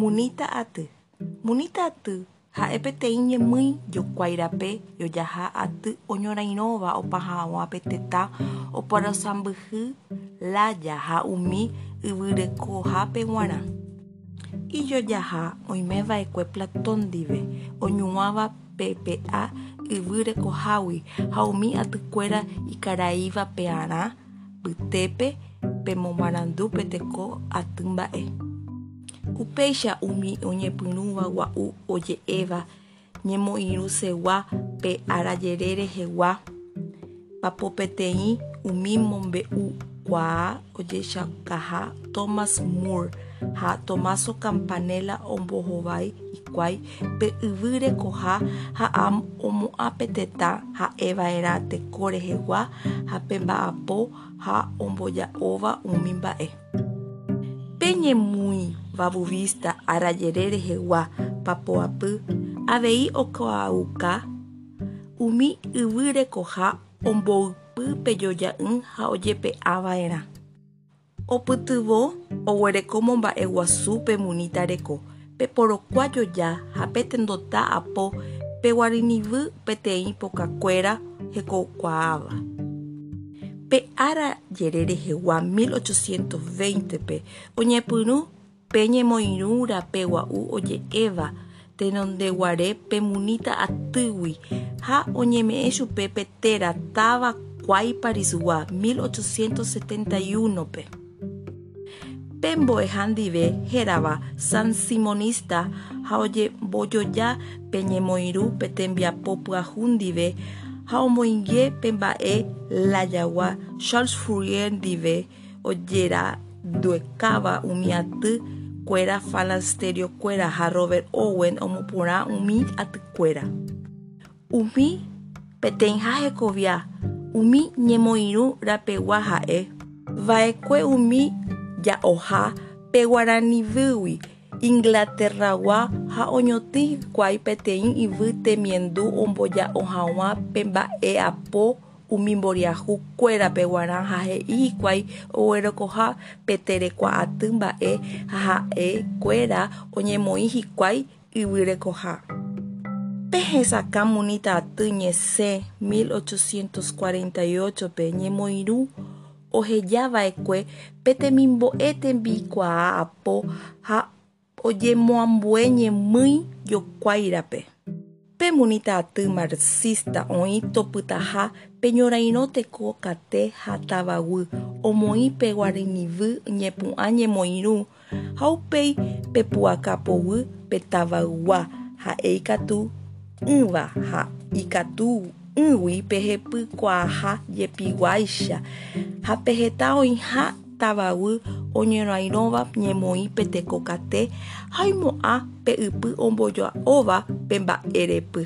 Munita aty. Munita aty ha'e peteĩ ñemýi jokuairape jojaha aty oñorairõva opa hag̃ua pe tetã oparasãmbyhy Laya ha umi yvyrekohápe g̃uarã ijojaha oimeva'ekue Platón ndive oñuãva PPA yvyrekohágui ha umi atykuéra ikaraíva pearã pytépe pemomarandu peteko aty mba'e upéicha umi oñepyrũva gua'u oje'éva ñemoirũsegua pe arajere rehegua papo peteĩ umi mombe'ukuaa ojechakaha Thomas More ha Tomaso Campanella ombohovái hikuái pe yvy rekoha ha omo'ã pe tetã ha'eva'erã teko rehegua ha pe mba'apo ha omboja'óva umi mba'e peñemúiva vuvista arajere rehegua papoapy avei okuaauka umi yvy rekoha omboypy pe joja'y ha ojepe'ãva'erã opytyvõ oguereko momba'e guasu pe Munita reko peporokua joja ha petendota apo peguarynivy peteĩ pokakuéra hekokuaáva pe arajere rehegua 1820pe oñepyrũ pe ñemoirũ rape gua'u oje'éva tenondeguare pe Munita Atýgui ha oñeme'ẽ chupe pe téra tavakuái Parisgua 1871pe pembo'eha ndive hérava Sansimonista ha ombojoja pe. Ñemoirũ pe tembiapo pyahu ndive ha omoinge pe mba'e Charles Fourier ndive ojeranduekáva umi kuéra falansteriokuéra ha Robert Owen omoporã umi atykuéra umi peteĩha hekovia umi ñemoirũ rapegua ha'e va'ekue umi ja'oha pe Guaranivýgui Inglaterragua ha oñotỹ hikuái peteĩ yvy temiendu omboja'o hag̃ua pe mba'eapo umi mboriahukuérape g̃uarã ha he'i hikuái oguerekoha pe terekuaaty mba'e ha ha'ekuéra oñemoĩ hikuái yvyrekoha pehẽsakã Munita Aty ñesẽ 1848pe ñemoirũ ohejava'ekue pe temimbo'e tembikuaa apo ha ojemoambue ñemýi jokuáirape pe Munita Aty marxista oĩ topytaha pe ñorairõ tekokate ha tavagui omoĩ pe guarynivy ñepu'ã ñemoirũ. Ha upéi pepu'akapovy pe tavaygua ha'e ikatu ỹva ha ikatu'ỹgui pehepykuaaha jepiguáicha ha pe heta oĩha tavagui oñorairõva ñemoĩ pe tekokate ha oimo'ã pe ypy omboja'óva pe mba'erepy